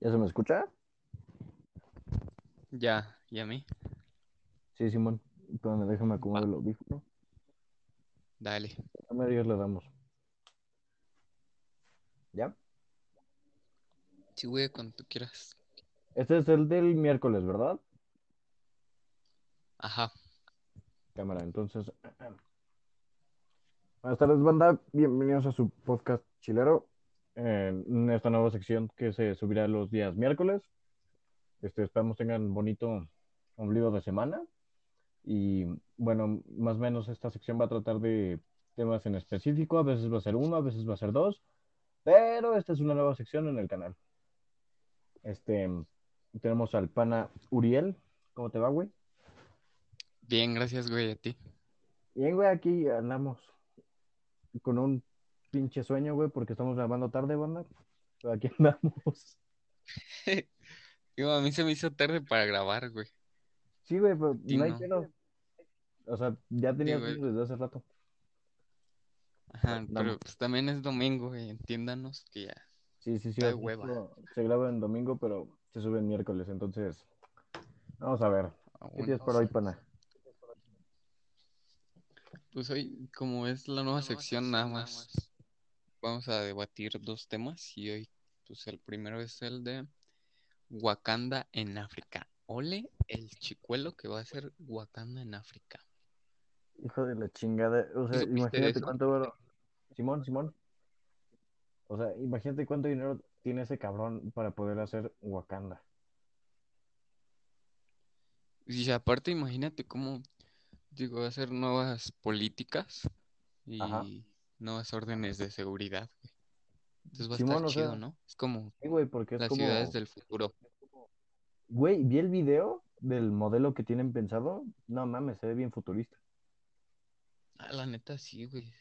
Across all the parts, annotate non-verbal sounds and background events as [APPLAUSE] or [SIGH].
¿Ya se me escucha? Ya, ¿y a mí? Sí, Simón. Espérame, déjame acomodar el audífono. Dale. A medias le damos. ¿Ya? Sí, güey, cuando tú quieras. Este es el del miércoles, ¿verdad? Ajá. Cámara, entonces. [CLEARS THROAT] Buenas tardes, banda. Bienvenidos a su podcast chilero. En esta nueva sección que se subirá los días miércoles. Este, esperamos tengan bonito ombligo de semana. Y bueno, más o menos esta sección va a tratar de temas en específico. A veces va a ser uno, a veces va a ser dos. Pero esta es una nueva sección en el canal. Este, tenemos al pana Uriel. ¿Cómo te va, güey? Bien, gracias, güey, a ti. Bien, güey, aquí andamos con un pinche sueño, güey, porque estamos grabando tarde, banda. Pero aquí [LAUGHS] andamos. [LAUGHS] A mí se me hizo tarde para grabar, güey. Sí, güey, pero Sí, no hay no. pedo. O sea, ya tenía sueño desde hace rato. Ajá, pero pues también es domingo, güey, entiéndanos que ya. Sí, sí, sí. Está de justo hueva. Se graba en domingo, pero se sube en miércoles, entonces. Vamos a ver. ah, ¿Qué tienes para hoy, pana? Pues hoy, como es la nueva sección, nada más vamos a debatir dos temas y hoy, pues el primero es el de Wakanda en África. Ole el chicuelo que va a ser Wakanda en África. Hijo de la chingada. O sea, ¿Sí supiste de imagínate cuánto oro. Simón, Simón. O sea, imagínate cuánto dinero tiene ese cabrón para poder hacer Wakanda. Y aparte, imagínate cómo, digo, hacer nuevas políticas y Ajá. Nuevas órdenes de seguridad, güey. Entonces va a Simón, estar o sea, chido, ¿no? Es como Sí, güey, porque es las como. ciudades del futuro. Güey, vi el video del modelo que tienen pensado. No mames, se ve bien futurista. Ah, la neta, sí, güey.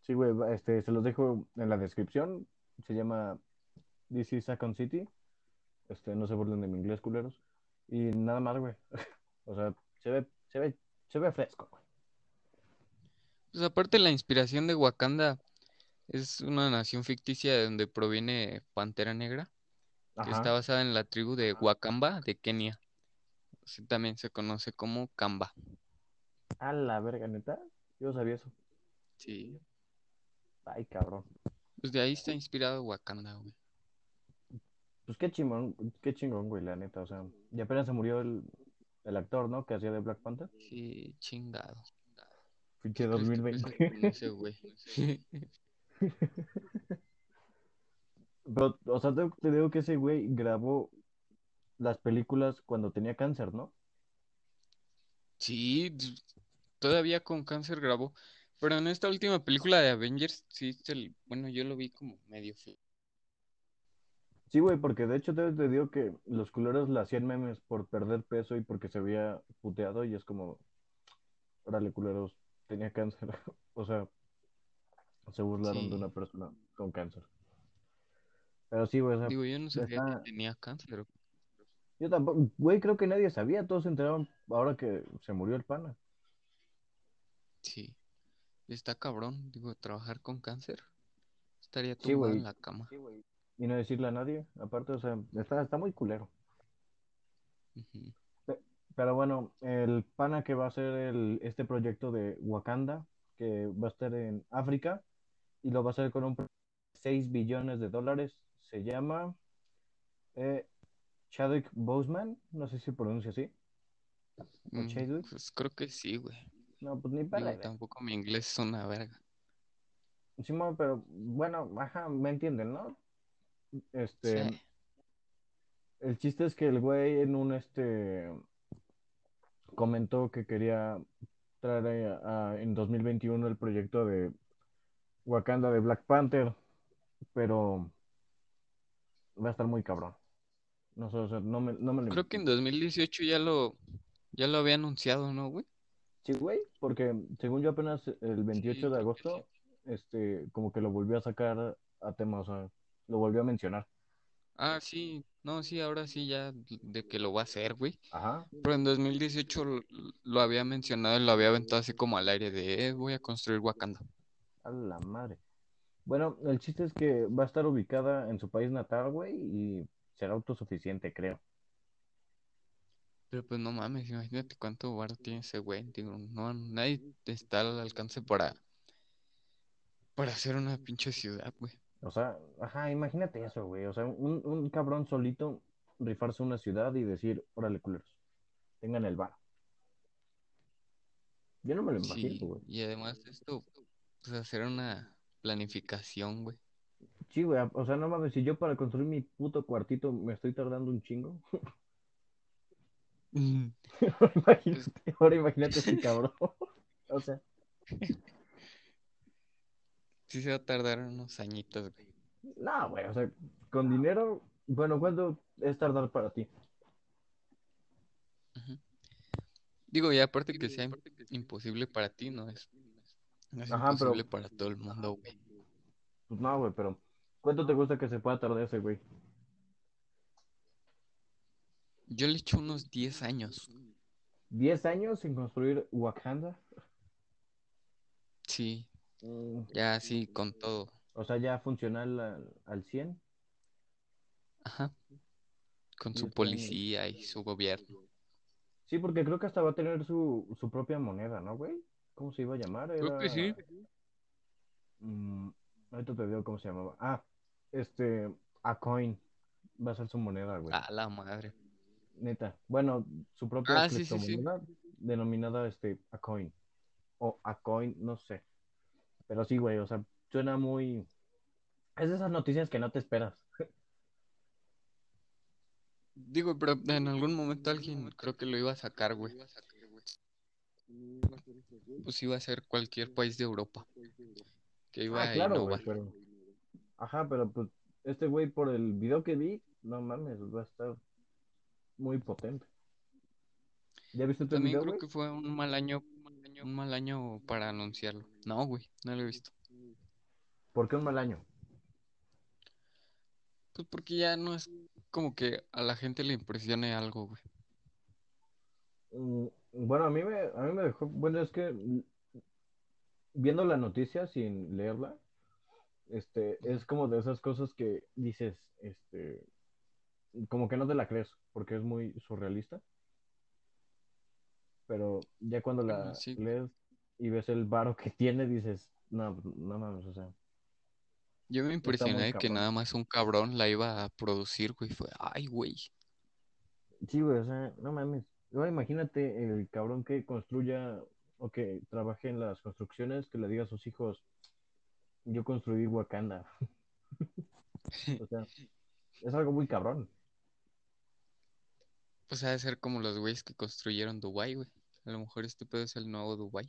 Sí, güey, este, se los dejo en la descripción. Se llama This is Second City. Este, no se burlen de mi inglés, culeros. Y nada más, güey. [LAUGHS] O sea, se ve, se ve, se ve fresco, güey. Pues aparte la inspiración de Wakanda es una nación ficticia de donde proviene Pantera Negra, que Ajá. está basada en la tribu de Wakamba de Kenia. Sí, también se conoce como Kamba. A la verga, neta. Yo sabía eso. Sí. Ay, cabrón. Pues de ahí está inspirado Wakanda, güey. Pues qué chingón, qué chingón, güey, la neta. O sea, y apenas se murió el, el actor, ¿no? Que hacía de Black Panther. Sí, chingado. Pinche ¿Qué crees que 2020. pasó con ese güey? Pero, o sea, te, te digo que ese güey grabó las películas cuando tenía cáncer, ¿no? Sí, todavía con cáncer grabó. Pero en esta última película de Avengers, sí, se bueno, yo lo vi como medio feo. Sí, güey, porque de hecho te, te digo que los culeros le hacían memes por perder peso y porque se había puteado y es como, órale, culeros, tenía cáncer. [LAUGHS] O sea, se burlaron Sí. de una persona con cáncer. Pero sí, güey, o sea, Digo, yo no sabía está- que tenía cáncer. yo tampoco, güey, creo que nadie sabía, todos se enteraron ahora que se murió el pana. Sí. Está cabrón, digo, trabajar con cáncer. Estaría Sí, tumbado en la cama. Y no decirle a nadie, aparte, o sea, está, está muy culero. Ujú. Pero bueno, el pana que va a hacer el, este proyecto de Wakanda, que va a estar en África, y lo va a hacer con un pro- 6 billones de dólares, se llama eh, Chadwick Boseman, no sé si pronuncia así. ¿O Mm, Chadwick? Pues creo que sí, güey. No, pues ni para Digo, tampoco mi inglés es una verga. Simón, pero bueno, ajá, me entienden, ¿no? Este, Sí. el chiste es que el güey en un este comentó que quería traer eh, a- en 2021 el proyecto de Wakanda de Black Panther, pero va a estar muy cabrón. No sé, o sea, no me, no me lo Creo que en 2018 ya lo, ya lo había anunciado, ¿no, güey? Sí, güey, porque según yo apenas el 28 Sí, de agosto, este, como que lo volvió a sacar a tema, o sea, lo volvió a mencionar. Ah, sí, no, sí, ahora sí ya de que lo va a hacer, güey. Ajá. Pero en 2018 lo, lo había mencionado y lo había aventado así como al aire de, eh, voy a construir Wakanda. A la madre. Bueno, el chiste es que va a estar ubicada en su país natal, güey, y será autosuficiente, creo. Pero pues no mames, imagínate cuánto bar tiene ese güey. Digo, no, nadie está al alcance para, para hacer una pinche ciudad, güey. O sea, ajá, imagínate eso, güey. O sea, un, un cabrón solito rifarse una ciudad y decir, órale, culeros, tengan el bar. Yo no me lo imagino, Sí, güey. y además de esto, pues hacer una planificación, güey. Sí, güey, o sea, no mames, si yo para construir mi puto cuartito me estoy tardando un chingo. [LAUGHS] [LAUGHS] Mm, Ahora Pues, imagínate, ahora imagínate ese cabrón. [LAUGHS] O sea, sí se va a tardar unos añitos, güey. no, güey, o sea, con dinero, bueno, ¿cuánto es tardar para ti? Digo, y aparte que sea im- imposible para ti, no es, no es Ajá, pero, imposible para todo el mundo, güey. pues no, güey, pero ¿cuánto te gusta que se pueda tardar ese güey? Yo le echo unos 10 años. ¿10 años sin construir Wakanda? Sí, ya así con todo. o sea, ya funcional al, al 100, Ajá, con su 10 años. policía y su gobierno. Sí, porque creo que hasta va a tener su, su propia moneda, ¿no, güey? ¿Cómo se iba a llamar? Creo que sí. Mm, ahorita te digo cómo se llamaba. Ah, este, Acoin va a ser su moneda, güey. A la madre. Neta. Bueno, su propia Ah, sí, sí, sí. criptomoneda denominada este Acoin. O Acoin, no sé. Pero sí, güey, o sea, suena muy. Es de esas noticias que no te esperas. Digo, pero en algún momento alguien creo que lo iba a sacar, güey. Pues iba a ser cualquier país de Europa que iba Ah, a claro, güey, innovar. pero. Ajá, pero pues este güey, por el video que vi, no mames, va a estar muy potente. ¿Ya viste tu También video, creo que fue un mal año, un mal año para anunciarlo. No, güey, no lo he visto. ¿Por qué un mal año? Pues porque ya no es como que a la gente le impresione algo, güey. Mm, Bueno, a mí me, a mí me dejó. Bueno, es que viendo la noticia sin leerla, este, es como de esas cosas que dices, este, como que no te la crees, porque es muy surrealista. Pero ya cuando la sí. lees y ves el varo que tiene, dices, no, no mames, o sea, Yo me impresioné de que nada más un cabrón la iba a producir, güey. Fue, ay, güey. Sí, güey, o sea, no mames. Ahora imagínate el cabrón que construya o que trabaje en las construcciones, que le diga a sus hijos, yo construí Wakanda. [LAUGHS] O sea, es algo muy cabrón. Pues ha de ser como los güeyes que construyeron Dubái, güey. A lo mejor este pedo es el nuevo Dubái.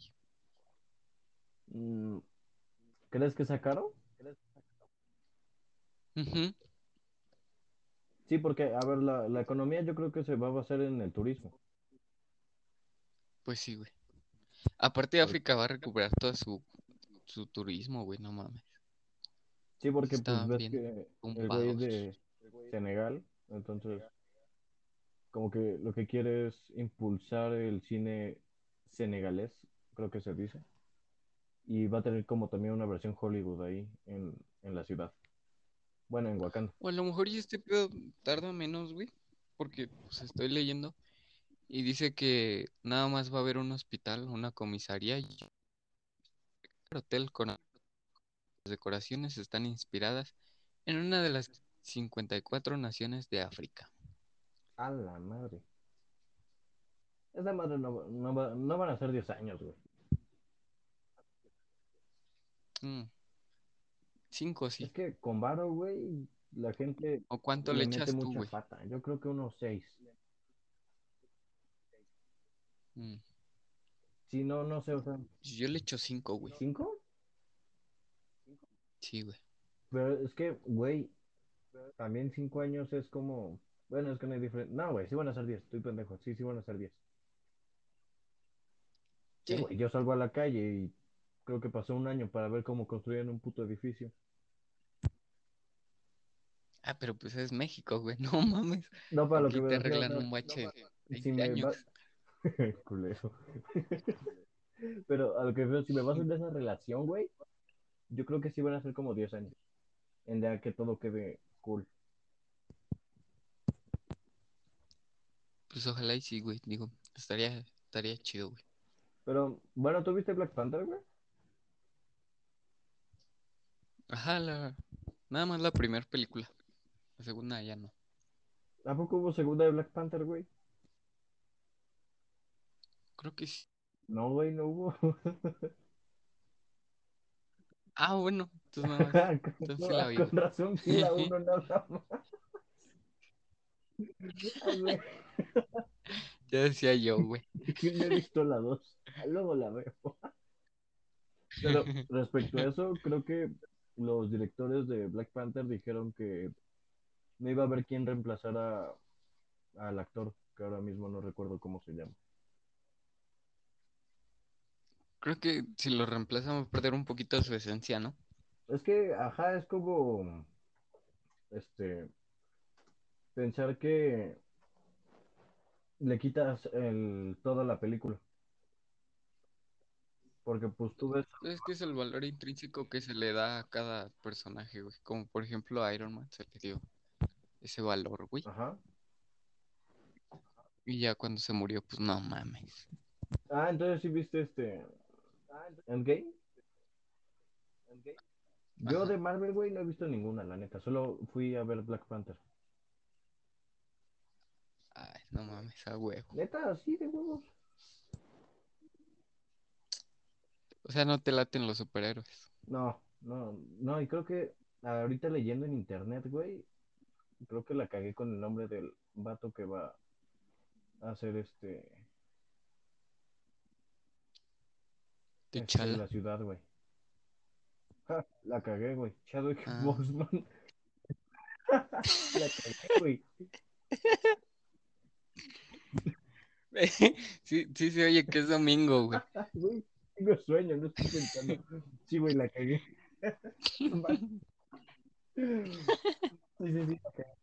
Mm, ¿Crees que caro? Ujú. Sí, porque, a ver, la, la economía yo creo que se va a basar en el turismo. Pues sí, güey. Aparte, África va a recuperar todo su, su turismo, güey, no mames. Sí, porque pues ves que el güey es de Senegal, entonces como que lo que quiere es impulsar el cine senegalés, creo que se dice, y va a tener como también una versión Hollywood ahí en, en la ciudad. Bueno, en Wakanda. O a lo mejor y este pedo tarda menos, güey. Porque pues estoy leyendo y dice que nada más va a haber un hospital, una comisaría y un hotel con las decoraciones están inspiradas en una de las 54 naciones de África. A la madre. Esa madre no, no, va- no van a ser 10 años, güey. Mm, Cinco, Es sí. que con varo, güey, la gente ¿O cuánto le echas tú, güey? pata. Yo creo que unos 6. Mm, Si no, no sé, o sea, Yo le echo cinco, güey. ¿5? Sí, güey. Pero es que, güey, también 5 años es como. Bueno, es que no hay diferencia. No, güey, sí van a ser 10. Estoy pendejo. Sí, sí van a ser 10. Sí, güey, yo salgo a la calle y creo que pasó un año para ver cómo construían un puto edificio. Ah, pero pues es México, güey. [LAUGHS] No mames. No, para lo Aquí que te refiero, o arreglan un bache de si 20 me años. va... [LAUGHS] Culero. [LAUGHS] Pero a lo que veo, si me vas en esa relación, güey, Yo creo que sí van a ser como 10 años. En ya que todo quede cool. Pues ojalá y sí, güey. Digo, estaría, estaría chido, güey. Pero, bueno, ¿tú viste Black Panther, güey? Ajá, la... nada más la primera película. La segunda ya no. ¿A poco hubo segunda de Black Panther, güey? Creo que sí. No, güey, no hubo. [LAUGHS] Ah, bueno, entonces nada más. [LAUGHS] Entonces sí la [LAUGHS] vi, Con razón, sí, la uno nada más. [LAUGHS] Ya decía yo, güey. que no he visto la dos. [LAUGHS] Luego la veo. [LAUGHS] Pero respecto a eso, creo que los directores de Black Panther dijeron que no iba a haber quien reemplazara al actor, que ahora mismo no recuerdo cómo se llama. Creo que si lo a perder un poquito de su esencia, ¿no? Es que, ajá, es como, este, pensar que le quitas el, toda la película. Porque pues tú ves, Es que es el valor intrínseco que se le da a cada personaje, güey. Como por ejemplo a Iron Man se le dio ese valor, güey. ajá. Y ya cuando se murió, pues no mames. Ah, entonces sí viste este, Endgame. Yo Ajá. de Marvel, güey, no he visto ninguna, la neta. Solo fui a ver Black Panther. No mames, a huevo. Neta, así de huevos. O sea, no te laten los superhéroes. No, no, no, y creo que ahorita leyendo en internet, güey, creo que la cagué con el nombre del vato que va a hacer este, este la ciudad, güey. Ja, la cagué, güey. Chadwick Ah. Boseman. [LAUGHS] la cagué, güey. [LAUGHS] [LAUGHS] Sí, sí se oye que es domingo, güey. Güey, tengo sueño, no estoy pensando. Sí, güey, la cagué. sí, sí, sí. la cagué.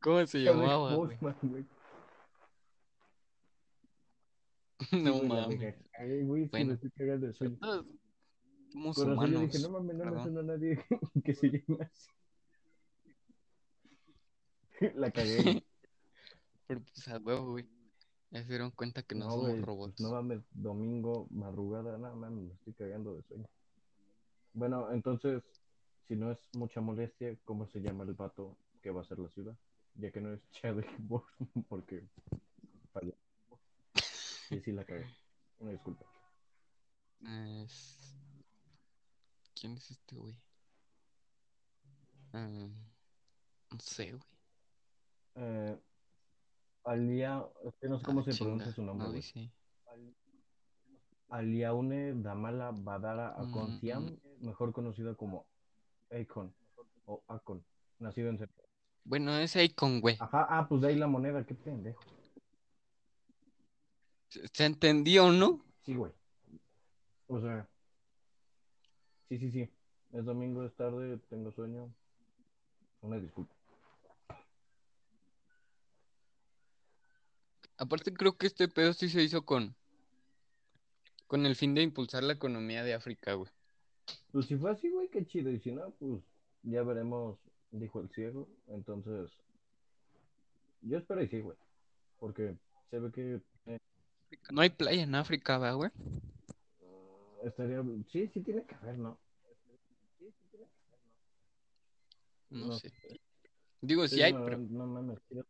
¿Cómo se llamaba, güey? Boseman, güey. [LAUGHS] No mames. güey, Bueno. me estoy cagando de sueño. Somos yo dije, no mames, no me suena a nadie [LAUGHS] que se llame así. La cagué. Pero pues a huevo, güey. Ya se dieron cuenta que no, No, somos güey, robots. no mames, domingo, madrugada, no mames, me estoy cagando de sueño. Bueno, entonces, si no es mucha molestia, ¿cómo se llama el vato que va a ser la ciudad? Ya que no es Chadwick [LAUGHS] Boseman, porque falló. Sí, sí, la cagué. Una disculpa. Es... ¿Quién es este güey? Ah, no sé, güey. Eh, Alia, no sé cómo Ah, se chinga, pronuncia su nombre, No dice. Aliaune Damala Badara Akonciam, Mm. mejor conocida como Akon o Akon, nacido en Senegal. Bueno, es Icon, güey. Ajá, ah, pues de ahí la moneda, qué pendejo. ¿Se se entendió, no? Sí, güey. O sea, sí, sí, sí. Es domingo, es tarde, tengo sueño. Una disculpa. Aparte creo que este pedo sí se hizo con con el fin de impulsar la economía de África, güey. Pues si fue así, güey, qué chido. Y si no, pues ya veremos, dijo el ciego. Entonces, yo espero y sí, güey. Porque se ve que eh, No hay playa en África, ¿va, güey? estaría. Sí, sí tiene que haber, ¿no? No, No sé. Digo, sí, hay, no, pero, no mames. quiero-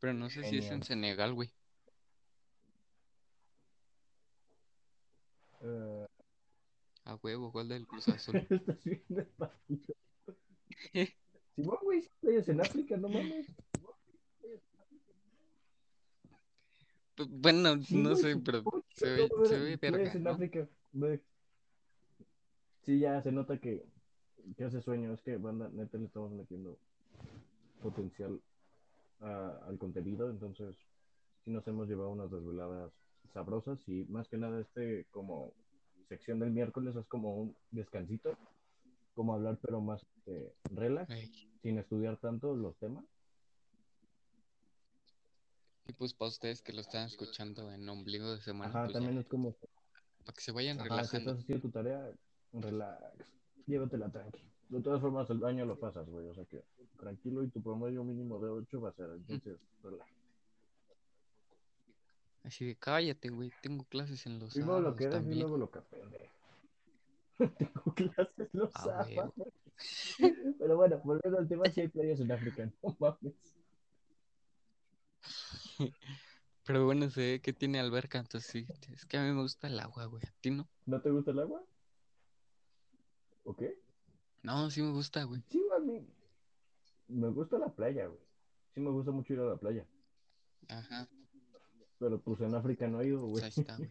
pero no sé si es en Genial. Senegal, güey. eh, A huevo, gol del Cruz Azul. [LAUGHS] Estás viendo el partido. [LAUGHS] Simón, güey, playas en África, no mames. Pues, Bueno, Sí, no sé, pero se ve, no, se ve verga, en ¿no? África. Sí, ya se nota que, que hace sueño. Es que, banda, neta, le estamos metiendo potencial a- al contenido. Entonces, sí nos hemos llevado unas desveladas sabrosas. Y más que nada, este, como sección del miércoles, es como un descansito. Como hablar, pero más este, relax, sin estudiar tanto los temas. Y pues para ustedes que lo están escuchando en ombligo de semana, Ajá, pues también ya, es como para que se vayan Ajá, si relajando. estás haciendo tu tarea, relax. llévatela tranqui. De todas formas, el año lo pasas, güey. O sea que tranquilo y tu promedio mínimo de 8 va a ser. Entonces, relájate. Así de cállate, güey. Tengo clases en los Primero lo que eres y también. luego lo que aprendes. [LAUGHS] Tengo clases los Ah, sábados. [LAUGHS] Pero bueno, volviendo al tema, si hay playas en África, no mames. [LAUGHS] Pero bueno, ve que tiene alberca, entonces sí. Es que a mí me gusta el agua, güey. ¿A ti no? ¿No te gusta el agua? ¿O qué? No, sí me gusta, güey. Sí, a mí me gusta la playa, güey. Sí me gusta mucho ir a la playa. Ajá. Pero pues en África no he ido, Pues güey. ahí está, güey.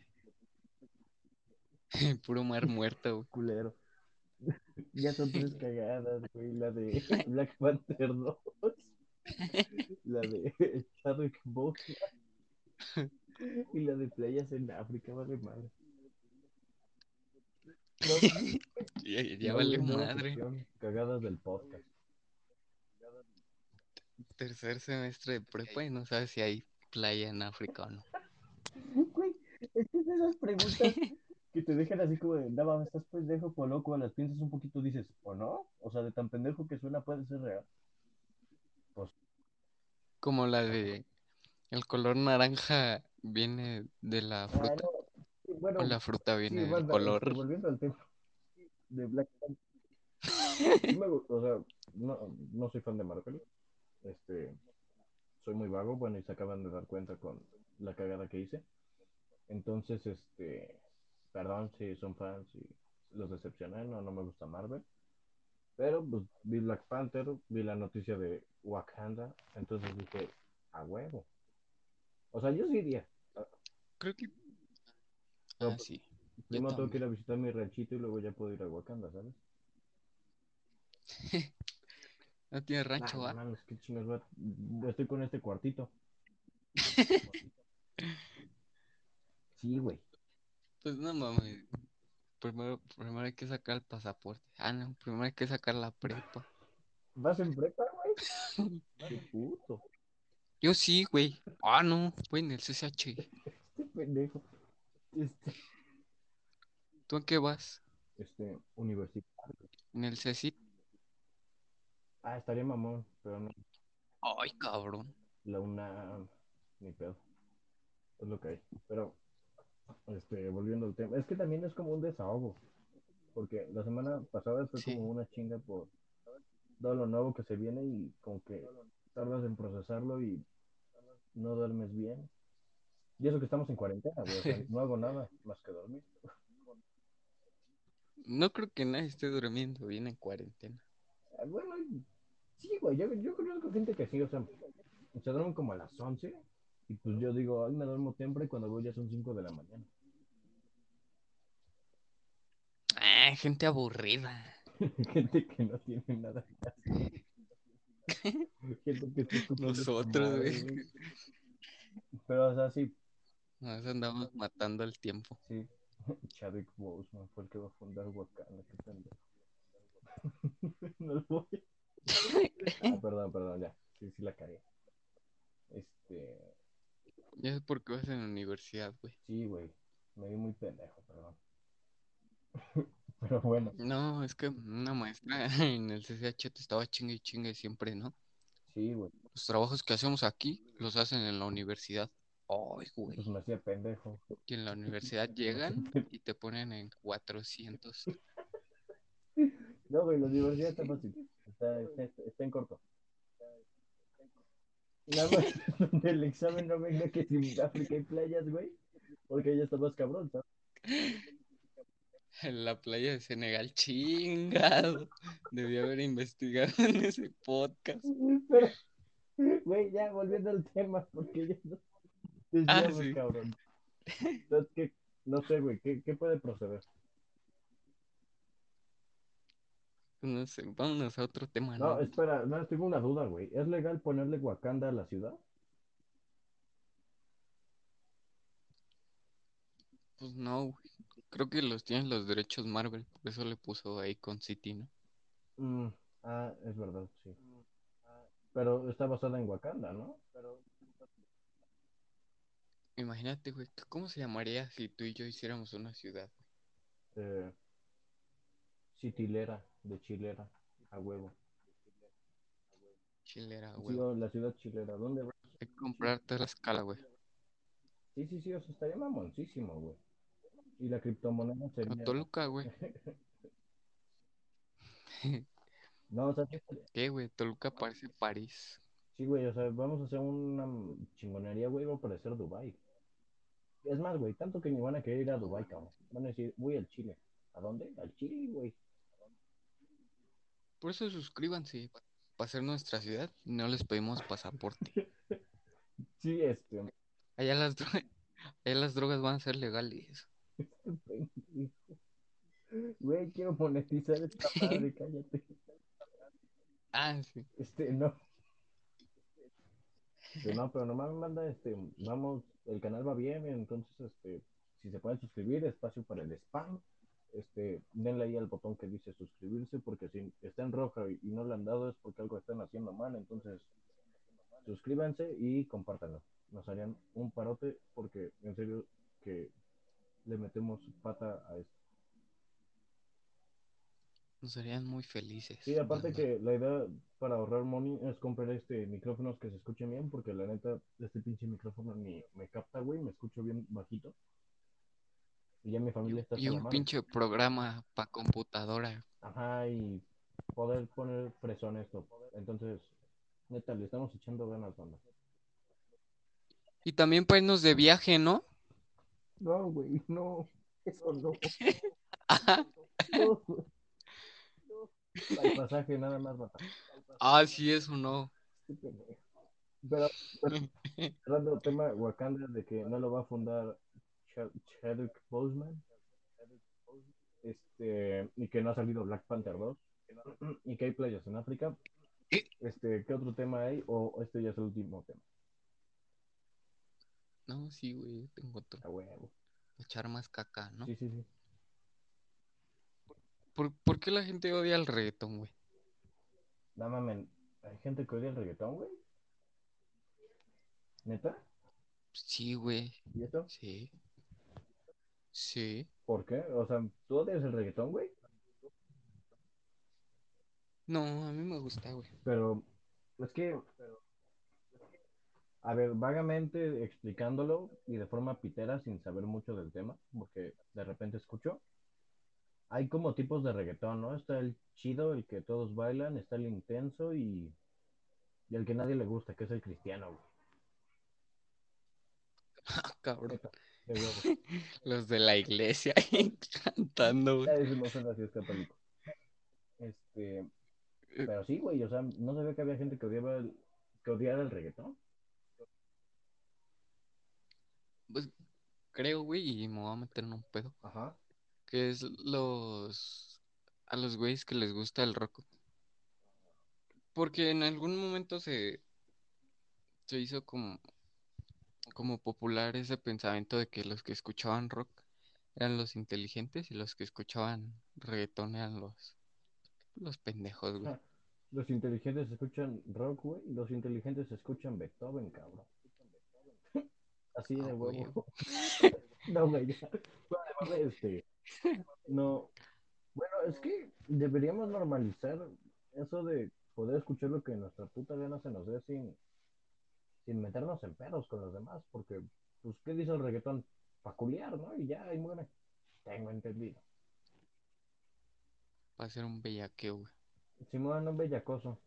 [LAUGHS] Puro mar muerto, güey. Culero. Ya son tres cagadas, güey. La de [LAUGHS] Black Panther 2. La de [LAUGHS] Chadwick Boseman. Y la de playas en África, vale madre. No, Ya, no, nueva madre. Cagadas del podcast. Tercer semestre de prepa y no sabes si hay playa en África o no. [LAUGHS] Güey, es que es de esas preguntas [LAUGHS] que te dejan así como de, mames, estás pendejo o loco, las piensas un poquito, dices, ¿o no? O sea, de tan pendejo que suena puede ser real. Como la de el color naranja viene de la Ah, fruta no, sí, bueno, o la fruta sí, viene del banda, color. este, volviendo al tema de Black Panther. [LAUGHS] Sí o sea, no, no soy fan de Marvel. Este, soy muy vago, bueno, y se acaban de dar cuenta con la cagada que hice. Entonces, este, perdón si son fans y los decepcioné, no, no me gusta Marvel. Pero pues vi Black Panther, vi la noticia de Wakanda, entonces dije, a huevo. O sea, yo sí iría. Creo que. Pero Ah, sí. Primero tengo que ir a visitar mi ranchito y luego ya puedo ir a Wakanda, ¿sabes? [LAUGHS] No tiene rancho, ¿va? mames, qué Estoy con este cuartito. [LAUGHS] Sí, güey. Pues no mames. Primero, primero hay que sacar el pasaporte. Ah, no. Primero hay que sacar la prepa. ¿Vas en prepa, güey? [LAUGHS] Qué puto. Yo sí, güey. Ah, no. Güey, en el CCH. Este pendejo. Este, ¿Tú en qué vas? este, universitario. En el CECIT. Ah, estaría mamón, pero no. Ay, cabrón. La una, ni pedo. Es lo que hay. Pero, este, volviendo al tema, es que también es como un desahogo. Porque la semana pasada fue Sí. como una chinga por todo lo nuevo que se viene y como que tardas en procesarlo y no duermes bien. Y eso que estamos en cuarentena, güey. O sea, [LAUGHS] no hago nada más que dormir. No creo que nadie esté durmiendo bien en cuarentena. Ah, Bueno, sí, güey. Yo, yo conozco gente que sí, o sea, se duermen como a las 11 y pues yo digo, ay, me duermo temprano y cuando voy ya son 5 de la mañana. Ah, gente aburrida. [LAUGHS] gente que no tiene nada que hacer. gente que Nosotros, güey. Pero, o sea, sí, Nos andamos matando el tiempo. sí. [LAUGHS] Chadwick Boseman fue el que va a fundar Wakanda, [LAUGHS] no lo voy. [LAUGHS] Ah, perdón, perdón, ya. Sí, sí la cagué. Este, Ya es porque vas en la universidad, güey. sí, güey. Me vi muy pendejo, perdón. [LAUGHS] Pero bueno, No, es que una maestra en el CCH te estaba chingue y chingue siempre, ¿no? sí, güey. Los trabajos que hacemos aquí los hacen en la universidad. Ay, güey. Pues me hacía pendejo. Y en la universidad [LAUGHS] llegan y te ponen en 400. No, güey, la universidad está fácil. Está, está, está en corto. Nada más [LAUGHS] donde el examen no venga que si en África hay playas, güey. Porque ya está más cabrón, ¿sabes? En la playa de Senegal, chingado. Debí haber investigado en ese podcast. Pero, güey, ya volviendo al tema, porque ya no Ah, sí. cabrón. Entonces, ¿qué? No sé, güey, ¿qué, ¿qué puede proceder? No sé, vámonos a otro tema, No, ¿no? espera, no, tengo una duda, güey. ¿Es legal ponerle Wakanda a la ciudad? Pues no, güey. Creo que los tienen los derechos Marvel, por eso le puso ahí con City, ¿no? Mm, ah, es verdad, sí. Pero está basada en Wakanda, ¿no? Imagínate, güey, ¿cómo se llamaría si tú y yo hiciéramos una ciudad? Eh, Citilera. De chilera, a huevo. Chilera, Sí, güey. o la ciudad chilera, ¿dónde? güey? Hay que comprarte la escala, güey. Sí, sí, sí, o sea, estaría mamoncísimo, güey. Y la criptomoneda sería... Toluca, güey. [LAUGHS] No, o sea, sí, ¿Qué, güey? Toluca parece París. sí, güey, o sea, vamos a hacer una chingonería, güey, va a parecer Dubai. Es más, güey, tanto que ni van a querer ir a Dubai, cabrón. Van a decir, voy al Chile. ¿A dónde? Al Chile, güey. Por eso suscríbanse. Para ser nuestra ciudad, no les pedimos pasaporte. [LAUGHS] Sí, este... Allá las, dro- allá las drogas van a ser legales. [LAUGHS] Güey, quiero monetizar esta [LAUGHS] madre, cállate. Ah, sí. Este, no. Este, no, pero nomás me manda, este, vamos, el canal va bien, entonces, este, si se pueden suscribir, espacio para el spam, este, denle ahí al botón que dice suscribirse, porque si está en roja y no le han dado es porque algo están haciendo mal, entonces, suscríbanse y compártanlo. Nos harían un parote, porque en serio que le metemos pata a esto. Nos harían muy felices. Sí, aparte que la idea para ahorrar money es comprar este micrófonos que se escuchen bien, porque la neta, este pinche micrófono ni me capta, güey, me escucho bien bajito. Y ya mi familia está y un pinche programa para computadora. Ajá, y poder poner fresón esto. Entonces, neta, le estamos echando ganas, banda. Y también para irnos de viaje, ¿no? No, güey, no. [LAUGHS] Eso no. [LAUGHS] Ajá. no, güey. El pasaje nada más, bata. Ah, sí, eso no. Pero, el [LAUGHS] tema Wakanda de que no lo va a fundar Chadwick Boseman este y que no ha salido Black Panther 2 y que hay playas en África este ¿qué otro tema hay? o este ya es el último tema No, sí, güey, tengo otro. a huevo Echar más caca, ¿no? sí sí sí ¿Por, por qué la gente odia el reggaetón, güey? no mames hay gente que odia el reggaetón güey ¿neta? Sí, güey. ¿y esto? Sí. Sí. ¿por qué? o sea ¿tú odias el reggaetón güey? No, a mí me gusta, güey. Pero es que, a ver, vagamente explicándolo y de forma pitera sin saber mucho del tema, porque de repente escucho, hay como tipos de reggaetón, ¿no? Está el chido, el que todos bailan, está el intenso y, y el que nadie le gusta, que es el cristiano, güey. [LAUGHS] Ah, cabrón. [LAUGHS] Los de la iglesia [LAUGHS] cantando, güey. no son así, es católico. Este, pero sí, güey, o sea, no sabía que había gente que odiaba el, que odiara el reggaetón. Pues creo, güey, y me voy a meter en un pedo. Ajá. Que es los. A los güeyes que les gusta el rock. Porque en algún momento se. Se hizo como. Como popular ese pensamiento de que los que escuchaban rock eran los inteligentes y los que escuchaban reggaetón eran los. Los pendejos, güey. Ah, Los inteligentes escuchan rock, güey. Los inteligentes escuchan Beethoven, cabrón. [LAUGHS] Así de Ah, huevo. [LAUGHS] No, güey. Bueno, este, no. Bueno, es que deberíamos normalizar eso de poder escuchar lo que nuestra puta gana se nos dé sin, sin meternos en pedos con los demás. Porque, pues, ¿qué dice el reggaetón? Peculiar, ¿no? Y ya, ahí muere. Tengo entendido. Va a ser un bellaqueo, güey. Simón un bellacoso,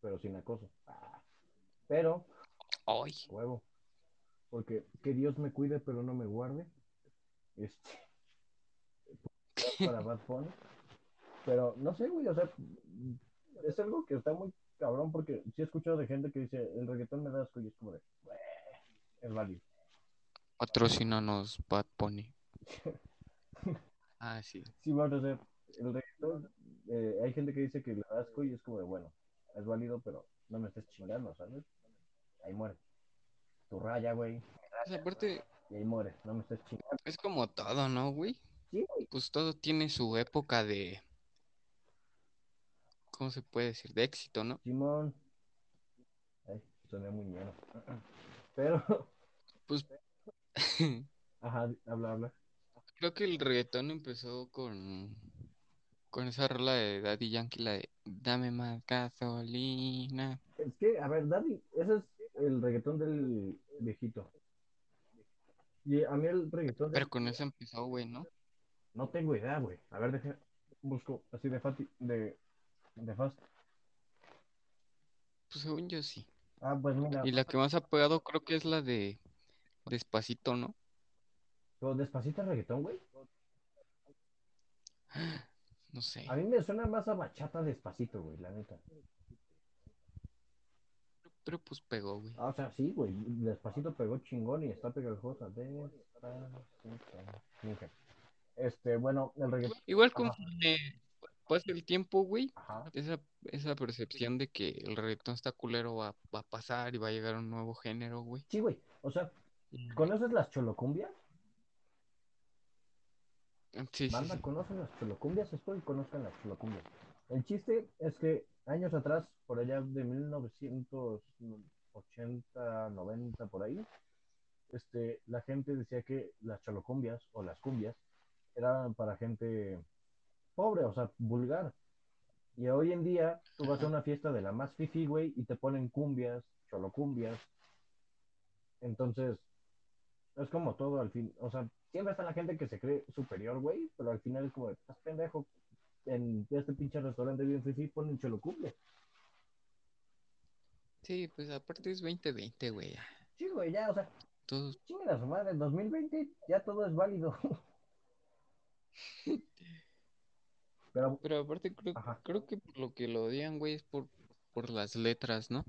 pero sin acoso. Ah, Pero, Ay, huevo. Porque que Dios me cuide, pero no me guarde. Este. [LAUGHS] Para Bad Bunny. Pero no sé, güey, o sea, es algo que está muy cabrón porque sí he escuchado de gente que dice, el reggaetón me da asco y es como de, "Güey, es válido. patrocínanos Bad Bunny. [LAUGHS] Ah, sí. Sí, vamos a hacer, el reggaetón, eh, hay gente que dice que le da asco y es como de, bueno, es válido, pero no me estés chingando, ¿sabes? Ahí muere. Tu raya, güey, O sea, aparte, y ahí muere, no me estés chingando. es como todo, ¿no, güey? Sí, güey. Pues todo tiene su época de. ¿Cómo se puede decir? De éxito, ¿no? Simón. Ay, soné muy miedo. [CLEARS THROAT] Pero, Pues [LAUGHS] ajá, habla, habla. creo que el reggaetón empezó con. Con esa rola de Daddy Yankee, la de Dame más gasolina. Es que, a ver, Daddy, ese es el reggaetón del viejito. Y a mí el reggaetón del... Pero con eso empezó, güey, ¿no? No tengo idea, güey. A ver, deja, busco así de fati, de, de fast. Pues según yo sí. Ah, pues mira, Y la que más ha pegado creo que es la de Despacito, ¿no? despacito el reggaetón, güey. No sé. A mí me suena más a bachata despacito, güey, la neta. Pero pues pegó, güey. Ah, o sea, sí, güey. Despacito pegó chingón y está pegajosa. Despacito. Mija. Este, bueno, el reggaetón. Igual como Ajá. Pasa el tiempo, güey, esa, esa percepción de que el reggaetón está culero va, va a pasar y va a llegar un nuevo género, güey. Sí, güey. O sea, ¿conoces las cholocumbias? Sí, sí, Banda, sí. ¿conocen las cholocumbias? Espero que conozcan las cholocumbias. El chiste es que años atrás, por allá de 1980, 90, por ahí, este, la gente decía que las cholocumbias o las cumbias eran para gente pobre, o sea, vulgar. Y hoy en día tú vas a una fiesta de la más fifi, güey, y te ponen cumbias, cholocumbias. Entonces, es como todo al fin, o sea, siempre está la gente que se cree superior, güey, pero al final es como, de, estás pendejo, en este pinche restaurante bien fifi ponen cholocumbia. Sí, pues aparte es 2020, güey. Sí, güey, ya, o sea, Todos, su madre, en 2020 ya todo es válido. [LAUGHS] pero, pero aparte creo, Ajá. creo que por lo que lo odian, güey, es por, por las letras, ¿no?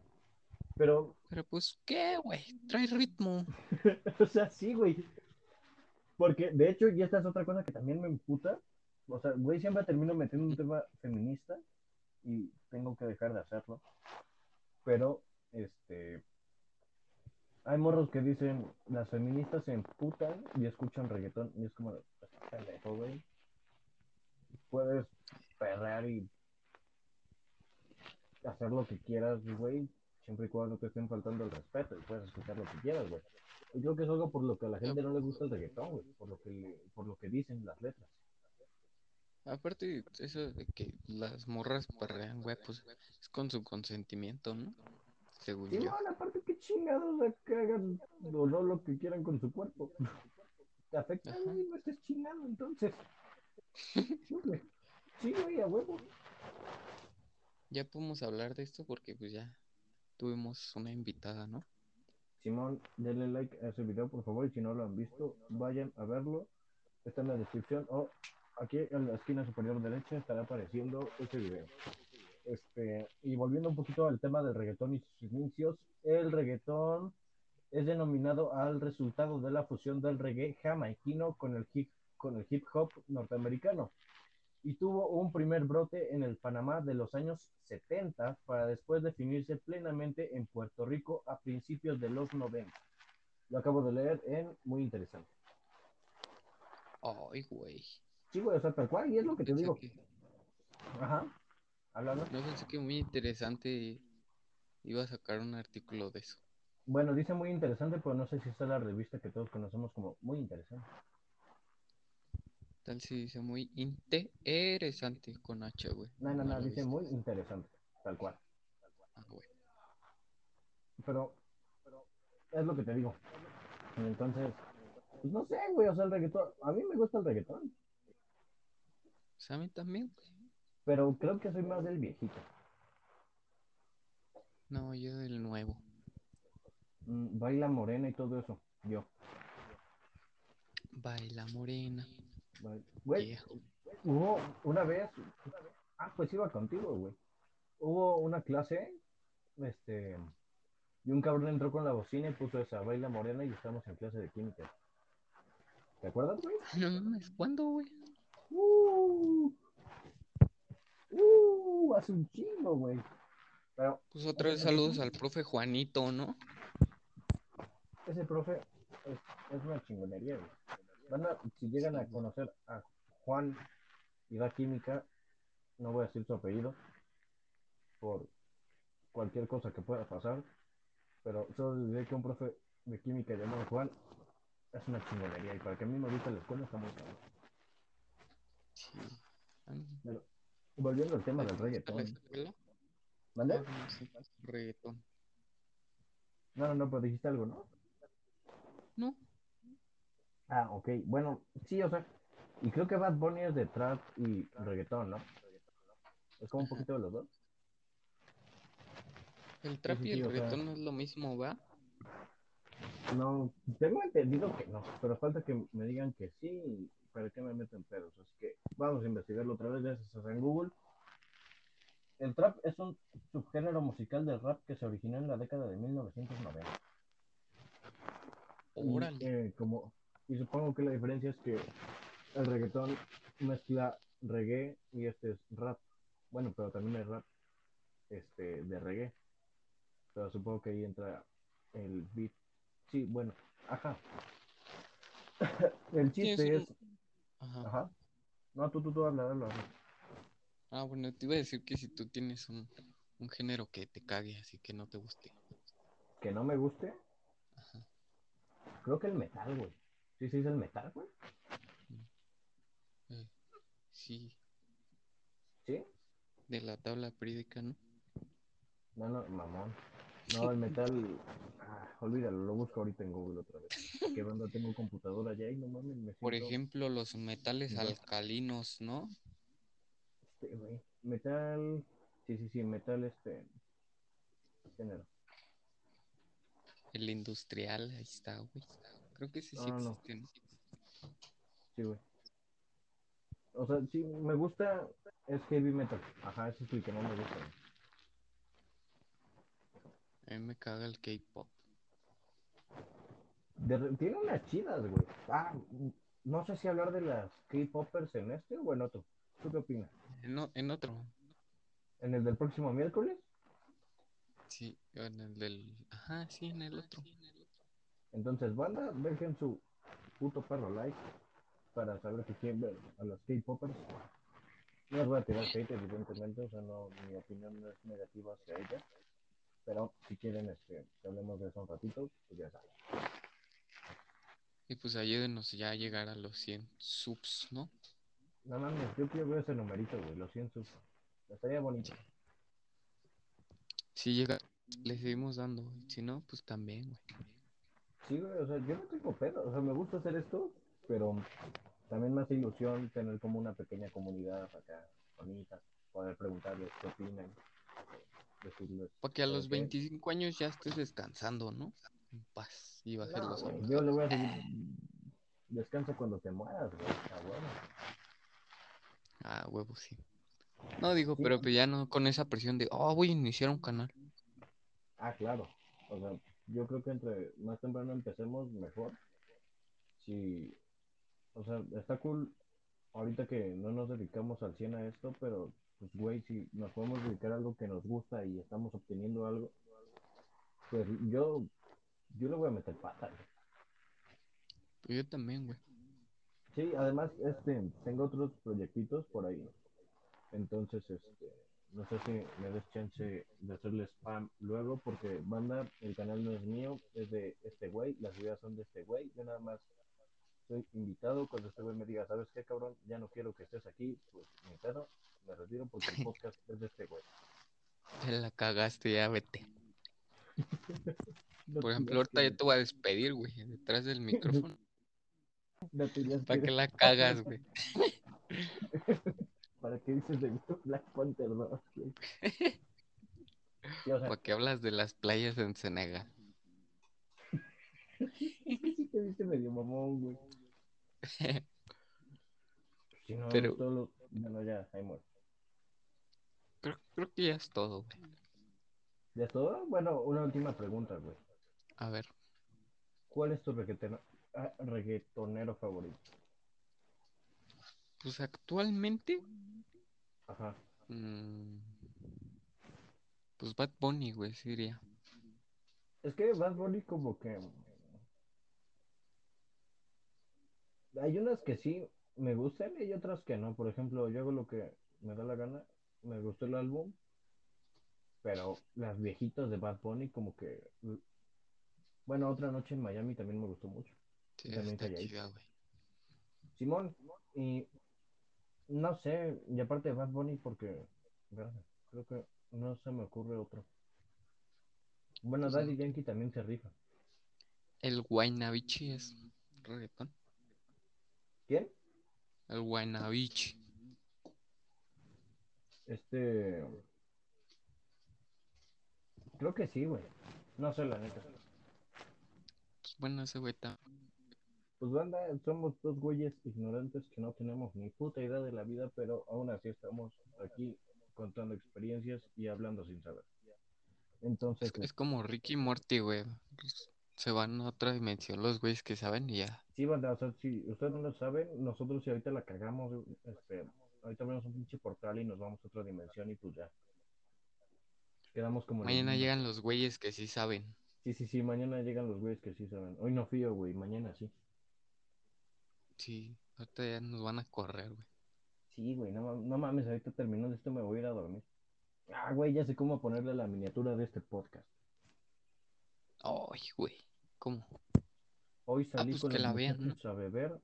pero, Pero pues, ¿qué, güey? Trae ritmo. [LAUGHS] o sea, sí, güey. Porque, de hecho, y esta es otra cosa que también me emputa. O sea, güey, siempre termino metiendo un tema feminista y tengo que dejar de hacerlo. Pero, este. Hay morros que dicen, las feministas se emputan y escuchan reggaetón. Y es como, de, "Estás pendejo, güey. Puedes perrear y hacer lo que quieras, güey, siempre y cuando no te estén faltando el respeto y puedes escuchar lo que quieras, güey. Y creo que es algo por lo que a la gente no le gusta el reggaetón, güey, por lo que le- por lo que dicen las letras. Aparte, eso de que las morras perrean, güey, pues es con su consentimiento, ¿no? Según Y yo. bueno, aparte que chingados que hagan o no lo que quieran con su cuerpo. Te afecta, Ajá. güey, no estés chingando, entonces. Sí, güey. A huevo. Ya podemos hablar de esto porque pues ya tuvimos una invitada, ¿no? Simón, denle like a ese video, por favor, y si no lo han visto, vayan a verlo. Está en la descripción o aquí en la esquina superior derecha estará apareciendo ese video. Este, y volviendo un poquito al tema del reggaetón y sus inicios, el reggaetón es denominado al resultado de la fusión del reggae jamaiquino con el hip, con el hip hop norteamericano y tuvo un primer brote en el Panamá de los años 70 para después definirse plenamente en Puerto Rico a principios de los 90. Lo acabo de leer en muy interesante. Ay, güey. Sí, güey, o sea, tal cual, y es lo que te digo. que, Ajá. Hablando. no pensé que muy interesante iba a sacar un artículo de eso. Bueno, dice muy interesante, pero no sé si está la revista que todos conocemos como muy interesante. Tal si dice muy interesante con H, güey. No, no, no, dice muy interesante, tal cual. Ah, güey. Pero es lo que te digo. Entonces, pues no sé, güey, o sea, el reggaetón, a mí me gusta el reggaetón, Pues a mí también, güey. pero creo que soy más del viejito. No, yo del nuevo. Mm, baila morena y todo eso, yo. Baila morena. Güey, Yeah. hubo una vez, ah, pues iba contigo, güey. Hubo una clase, este, y un cabrón entró con la bocina y puso esa baila morena y estamos en clase de química. ¿Te acuerdas, güey? No mames, ¿cuándo, güey? Uh, uh, hace un chingo, güey. Pero Pues otra vez saludos al profe Juanito, ¿no? ese profe es, es una chingonería, güey. Van a- si llegan a conocer a Juan y da química, no voy a decir su apellido por cualquier cosa que pueda pasar, pero solo diré que un profe de química llamado Juan es una chingonería y para que a mí me guste la escuela está muy. Sí. Ah, volviendo al tema del. Ah, reggaetón. No, no, no, pero dijiste algo, ¿no? No, Ah, ok. Bueno, sí, o sea, y creo que Bad Bunny es de trap y reggaetón, ¿no? Es como un poquito de los dos. el trap sí, y sí, el sea- reggaetón no es lo mismo, ¿va? No, tengo entendido que no, pero falta que me digan que sí, para que me meten pedos. Así que vamos a investigarlo otra vez, se hace en Google. El trap es un subgénero musical del rap que se originó en la década de 1990. Y, Órale. eh, como, y supongo que la diferencia es que el reggaetón mezcla reggae y este es rap. Bueno, pero también es rap este, de reggae. Pero supongo que ahí entra el beat. Sí, bueno, ajá. [COUGHS] el Sí, es chiste un- es. Ajá. Ajá. No, tú, tú, tú, habla, habla. habla. Ah, bueno, te iba a decir que si tú tienes un, un género que te cague, así que no te guste. Que no me guste, Ajá. creo que el metal, güey. Sí, sí, es el metal, güey. Eh, sí, Sí. de la tabla periódica, ¿no? No, no, mamón. No, [LAUGHS] el metal. Ah, olvídalo, lo busco ahorita en Google otra vez. Que banda tengo computadora ya y no mames, me Por siento. ejemplo, los metales alcalinos, ¿no? Este, güey. Metal. Sí, sí, sí, metal este. Género. El industrial, ahí está, güey. Creo que ese sí No, existe, ¿no? Sí, güey. O sea, sí, me gusta. Es heavy metal. Ajá, ese es el que no me gusta. A mí me caga el K-pop. Tiene unas chidas, güey. Ah, no sé si hablar de las K-Poppers en este o en otro. ¿Tú qué opinas? En, en otro, ¿En el del próximo miércoles? sí, en el del... Ajá, sí, en el otro. Entonces, banda, dejen su puto perro like para saber que quieren ver a los K-Poppers. No les voy a tirar hate, evidentemente, o sea, no, mi opinión no es negativa hacia ellas. Pero si quieren este, que hablemos de eso un ratito, pues ya saben. Y pues ayúdenos ya a llegar a los 100 subs, ¿no? No mames, yo quiero ver ese numerito, güey, lo siento. Estaría bonito. Si llega, le seguimos dando. Si no, pues también, güey. Sí, güey, o sea, yo no tengo pedo, o sea, me gusta hacer esto, pero también me hace ilusión tener como una pequeña comunidad acá, bonita, poder preguntarles qué opinan, decirles... Para que a ¿saben los qué? 25 años ya estés descansando, ¿no? En paz y bajes No, los güey, yo le voy a seguir... Descansa cuando te mueras, güey, está bueno. Ah, huevo, sí. No digo, Sí, pero pues ya no con esa presión de, oh, voy a iniciar un canal. Ah, claro. O sea, yo creo que entre más temprano empecemos, mejor. Sí, o sea, está cool ahorita que no nos dedicamos al 100 a esto, pero pues, güey, si nos podemos dedicar a algo que nos gusta y estamos obteniendo algo, pues yo, yo le voy a meter pata. Pues yo también, güey. Sí, además, este, tengo otros proyectitos por ahí. Entonces, este, no sé si me des chance de hacerle spam luego, porque banda, el canal no es mío, es de este güey, las ideas son de este güey, yo nada más soy invitado cuando este güey me diga, ¿sabes qué, cabrón? Ya no quiero que estés aquí, pues mi pedo, me retiro porque el [LAUGHS] podcast es de este güey. Te la cagaste, ya vete. [LAUGHS] No Por ejemplo, ahorita que- ya te voy a despedir, güey, detrás del [LAUGHS] micrófono. no ¿Para que la cagas, güey? ¿Para qué dices de Black Panther 2? güey? [LAUGHS] Sí, o sea, ¿Para qué hablas de las playas en Senegal? [LAUGHS] es que sí te viste medio mamón, güey. [LAUGHS] Si no, Pero- todos los... Bueno, ya, ahí muere. Creo, creo que ya es todo, güey. ¿Ya es todo? Bueno, una última pregunta, güey. A ver, ¿Cuál es tu ah, reggaetonero favorito? pues actualmente, Ajá. mm, pues Bad Bunny, güey, sí diría. Es que Bad Bunny como que... Hay unas que sí me gustan y hay otras que no. Por ejemplo, yo hago lo que me da la gana. Me gustó el álbum. Pero las viejitas de Bad Bunny como que... Bueno, otra noche en Miami también me gustó mucho. Sí, También está chida, güey. Simón, y No sé, y aparte de Bad Bunny porque, creo que no se me ocurre otro. Bueno, Daddy. Yankee también se rifa. El Guaynabichi es reggaetón. ¿Quién? El Guaynabichi. Este, creo que sí, güey. No sé la neta. Pues bueno, ese güey está. Pues banda, somos dos güeyes ignorantes que no tenemos ni puta idea de la vida, pero aún así estamos aquí contando experiencias y hablando sin saber. Entonces, Es, es como Ricky y Morty, güey. Se van a otra dimensión los güeyes que saben y ya. sí, banda, o sea, si ustedes no lo saben, nosotros si ahorita la cagamos, este, ahorita vemos un pinche portal y nos vamos a otra dimensión y pues ya. Quedamos como Mañana llegan los güeyes que sí saben. Sí, sí, sí, mañana llegan los güeyes que sí saben. Hoy no fío, güey, mañana sí. Sí, ahorita ya nos van a correr, güey. Sí, güey, no, no mames, ahorita terminando esto me voy a ir a dormir. Ah, güey, ya sé cómo ponerle la miniatura de este podcast. Ay, güey. ¿Cómo? Hoy salí pues con que la vean, ¿no? muchachos a beber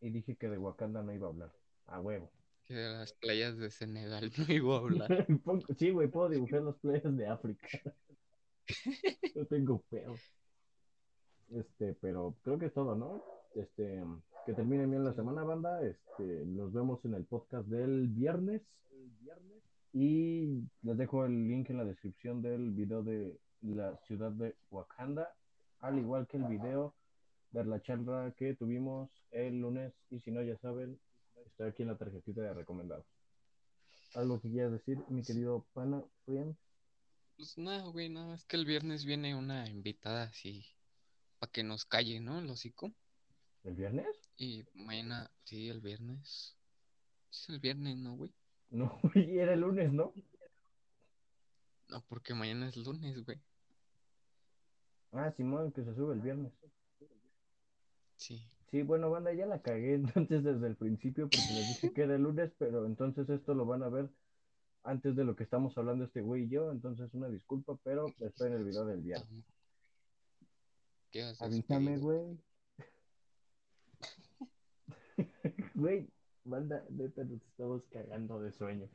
y dije que de Wakanda no iba a hablar. A huevo. Que de las playas de Senegal [LAUGHS] no iba a hablar. [LAUGHS] Sí, güey, puedo dibujar las playas de África. [LAUGHS] no tengo pedo. Este, pero creo que es todo, ¿no? Este, que termine bien la semana, banda. Este, nos vemos en el podcast del viernes. Y les dejo el link en la descripción del video de la ciudad de Wakanda, al igual que el video de la charla que tuvimos el lunes. Y si no, ya saben, estoy aquí en la tarjetita de recomendados. ¿Algo que quieras decir, mi querido pana, friend? Pues nada, güey, nada más que el viernes viene una invitada así para que nos calle, ¿no? El hocico. ¿El viernes? Y mañana, sí, el viernes. Es el viernes, ¿no, güey? [LAUGHS] No, güey, era el lunes, ¿no? No, porque mañana es lunes, güey. Ah, Simón, que se sube el viernes. Sí. Sí, bueno, banda, ya la cagué [LAUGHS] entonces desde el principio porque les dije que era el lunes, pero entonces esto lo van a ver antes de lo que estamos hablando este güey y yo, entonces una disculpa, pero estoy en el video del viernes. Vamos. ¿Qué haces, Avísame, güey. Güey, banda, neta, nos estamos cagando de sueño.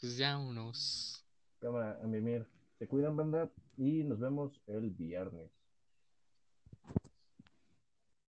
Pues ya unos. Cámara, a mimir. Se cuidan, banda, y nos vemos el viernes.